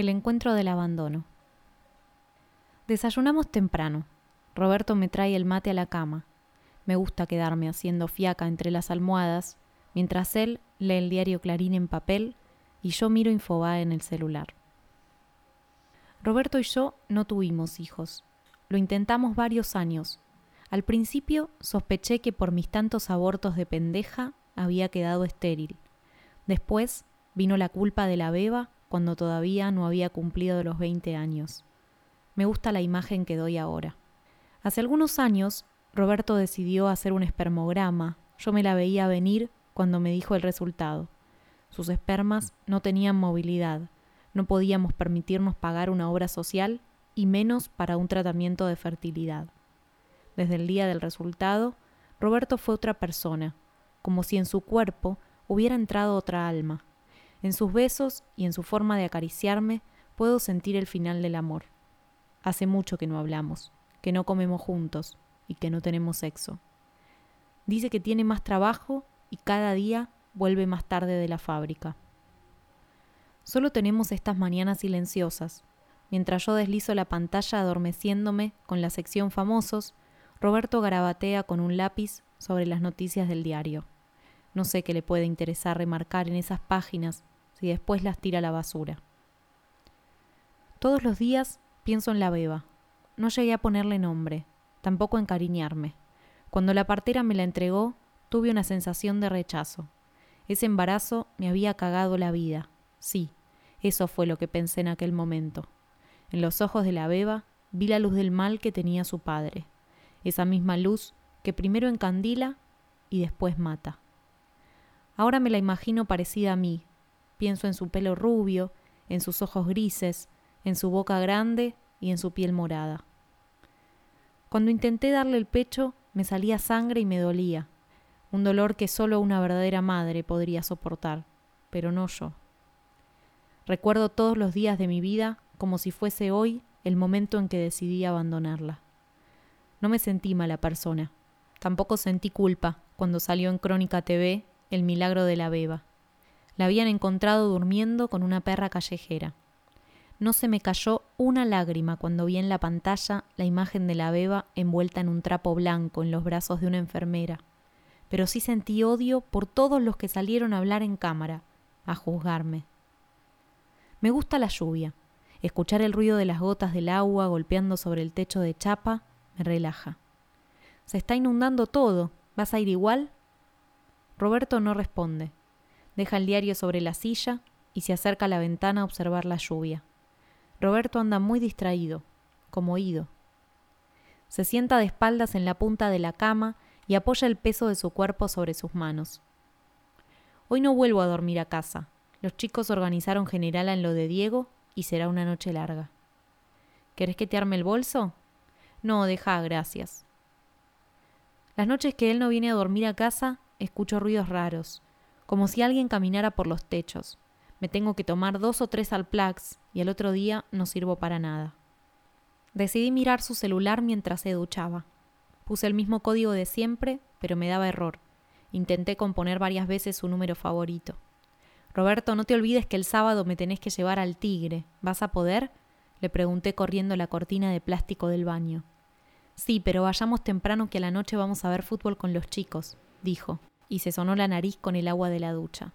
El encuentro del abandono. Desayunamos temprano. Roberto me trae el mate a la cama. Me gusta quedarme haciendo fiaca entre las almohadas, mientras él lee el diario Clarín en papel y yo miro Infobae en el celular. Roberto y yo no tuvimos hijos. Lo intentamos varios años. Al principio sospeché que por mis tantos abortos de pendeja había quedado estéril. Después vino la culpa de la beba cuando todavía no había cumplido los 20 años. Me gusta la imagen que doy ahora. Hace algunos años, Roberto decidió hacer un espermograma. Yo me la veía venir cuando me dijo el resultado. Sus espermas no tenían movilidad. No podíamos permitirnos pagar una obra social y menos para un tratamiento de fertilidad. Desde el día del resultado, Roberto fue otra persona, como si en su cuerpo hubiera entrado otra alma. En sus besos y en su forma de acariciarme puedo sentir el final del amor. Hace mucho que no hablamos, que no comemos juntos y que no tenemos sexo. Dice que tiene más trabajo y cada día vuelve más tarde de la fábrica. Solo tenemos estas mañanas silenciosas. Mientras yo deslizo la pantalla adormeciéndome con la sección famosos, Roberto garabatea con un lápiz sobre las noticias del diario. No sé qué le puede interesar remarcar en esas páginas si después las tira a la basura. Todos los días pienso en la beba. No llegué a ponerle nombre, tampoco a encariñarme. Cuando la partera me la entregó, tuve una sensación de rechazo. Ese embarazo me había cagado la vida. Sí, eso fue lo que pensé en aquel momento. En los ojos de la beba vi la luz del mal que tenía su padre, esa misma luz que primero encandila y después mata. Ahora me la imagino parecida a mí. Pienso en su pelo rubio, en sus ojos grises, en su boca grande y en su piel morada. Cuando intenté darle el pecho, me salía sangre y me dolía, un dolor que solo una verdadera madre podría soportar, pero no yo. Recuerdo todos los días de mi vida como si fuese hoy el momento en que decidí abandonarla. No me sentí mala persona. Tampoco sentí culpa cuando salió en Crónica TV El milagro de la beba. La habían encontrado durmiendo con una perra callejera. No se me cayó una lágrima cuando vi en la pantalla la imagen de la beba envuelta en un trapo blanco en los brazos de una enfermera. Pero sí sentí odio por todos los que salieron a hablar en cámara, a juzgarme. Me gusta la lluvia. Escuchar el ruido de las gotas del agua golpeando sobre el techo de chapa me relaja. Se está inundando todo. ¿Vas a ir igual? Roberto no responde. Deja el diario sobre la silla y se acerca a la ventana a observar la lluvia. Roberto anda muy distraído, como oído. Se sienta de espaldas en la punta de la cama y apoya el peso de su cuerpo sobre sus manos. Hoy no vuelvo a dormir a casa, los chicos organizaron generala en lo de Diego y será una noche larga. ¿Querés que te arme el bolso? No, deja, gracias. Las noches que él no viene a dormir a casa, escucho ruidos raros, como si alguien caminara por los techos. Me tengo que tomar dos o tres alplax y al otro día no sirvo para nada. Decidí mirar su celular mientras se duchaba. Puse el mismo código de siempre, pero me daba error. Intenté componer varias veces su número favorito. Roberto, no te olvides que el sábado me tenés que llevar al tigre. ¿Vas a poder? Le pregunté corriendo la cortina de plástico del baño. Sí, pero vayamos temprano que a la noche vamos a ver fútbol con los chicos, dijo, y se sonó la nariz con el agua de la ducha.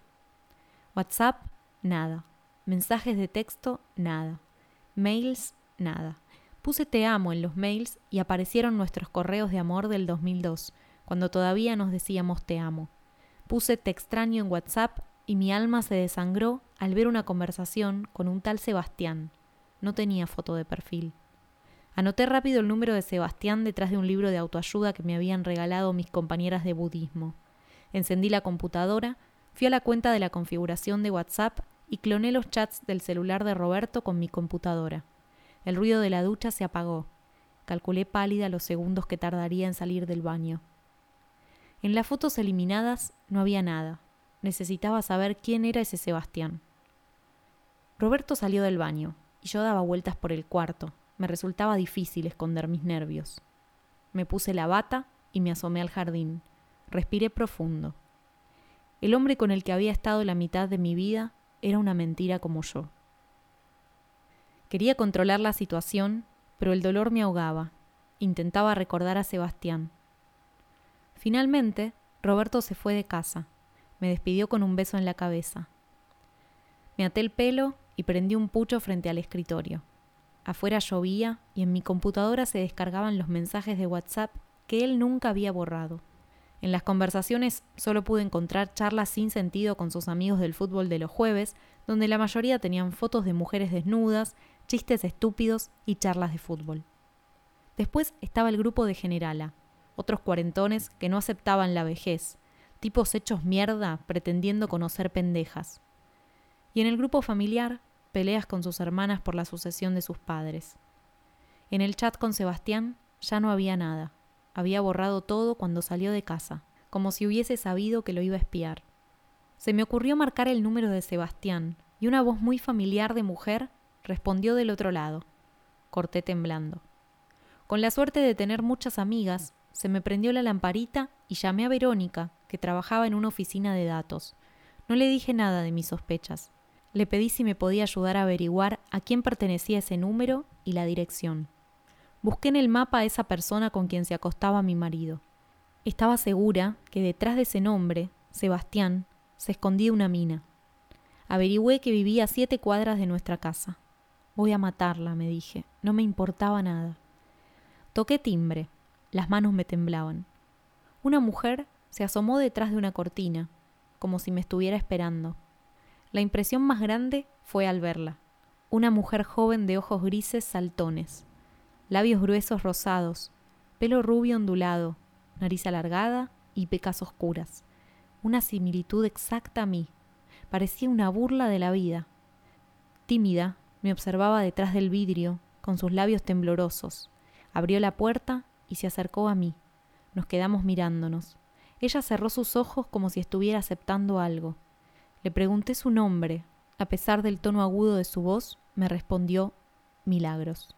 WhatsApp, nada. Mensajes de texto, nada. Mails, nada. Puse te amo en los mails y aparecieron nuestros correos de amor del 2002, cuando todavía nos decíamos te amo. Puse te extraño en WhatsApp y mi alma se desangró al ver una conversación con un tal Sebastián. No tenía foto de perfil. Anoté rápido el número de Sebastián detrás de un libro de autoayuda que me habían regalado mis compañeras de budismo. Encendí la computadora, fui a la cuenta de la configuración de WhatsApp y cloné los chats del celular de Roberto con mi computadora. El ruido de la ducha se apagó. Calculé pálida los segundos que tardaría en salir del baño. En las fotos eliminadas no había nada. Necesitaba saber quién era ese Sebastián. Roberto salió del baño, y yo daba vueltas por el cuarto. Me resultaba difícil esconder mis nervios. Me puse la bata y me asomé al jardín. Respiré profundo. El hombre con el que había estado la mitad de mi vida era una mentira como yo. Quería controlar la situación, pero el dolor me ahogaba. Intentaba recordar a Sebastián. Finalmente, Roberto se fue de casa. Me despidió con un beso en la cabeza. Me até el pelo y prendí un pucho frente al escritorio. Afuera llovía y en mi computadora se descargaban los mensajes de WhatsApp que él nunca había borrado. En las conversaciones solo pude encontrar charlas sin sentido con sus amigos del fútbol de los jueves, donde la mayoría tenían fotos de mujeres desnudas, chistes estúpidos y charlas de fútbol. Después estaba el grupo de Generala, otros cuarentones que no aceptaban la vejez, tipos hechos mierda pretendiendo conocer pendejas. Y en el grupo familiar, peleas con sus hermanas por la sucesión de sus padres. En el chat con Sebastián ya no había nada. Había borrado todo cuando salió de casa, como si hubiese sabido que lo iba a espiar. Se me ocurrió marcar el número de Sebastián, y una voz muy familiar de mujer respondió del otro lado. Corté temblando. Con la suerte de tener muchas amigas, se me prendió la lamparita y llamé a Verónica, que trabajaba en una oficina de datos. No le dije nada de mis sospechas. Le pedí si me podía ayudar a averiguar a quién pertenecía ese número y la dirección. Busqué en el mapa a esa persona con quien se acostaba mi marido. Estaba segura que detrás de ese nombre, Sebastián, se escondía una mina. Averigüé que vivía a siete cuadras de nuestra casa. Voy a matarla, me dije. No me importaba nada. Toqué timbre. Las manos me temblaban. Una mujer se asomó detrás de una cortina, como si me estuviera esperando. La impresión más grande fue al verla. Una mujer joven de ojos grises saltones, labios gruesos rosados, pelo rubio ondulado, nariz alargada y pecas oscuras. Una similitud exacta a mí. Parecía una burla de la vida. Tímida, me observaba detrás del vidrio, con sus labios temblorosos. Abrió la puerta y se acercó a mí. Nos quedamos mirándonos. Ella cerró sus ojos como si estuviera aceptando algo. Le pregunté su nombre. A pesar del tono agudo de su voz, me respondió Milagros.